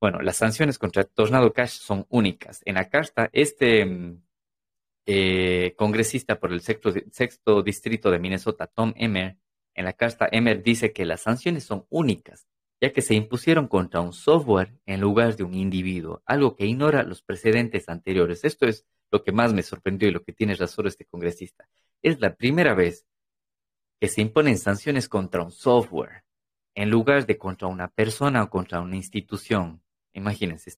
Bueno, las sanciones contra Tornado Cash son únicas. En la carta, este mm, eh, congresista por el sexto, sexto, distrito de Minnesota, Tom Emmer, en la carta Emmer dice que las sanciones son únicas, ya que se impusieron contra un software en lugar de un individuo, algo que ignora los precedentes anteriores. Esto es lo que más me sorprendió y lo que tiene razón este congresista. Es la primera vez que se imponen sanciones contra un software en lugar de contra una persona o contra una institución. Imagínense,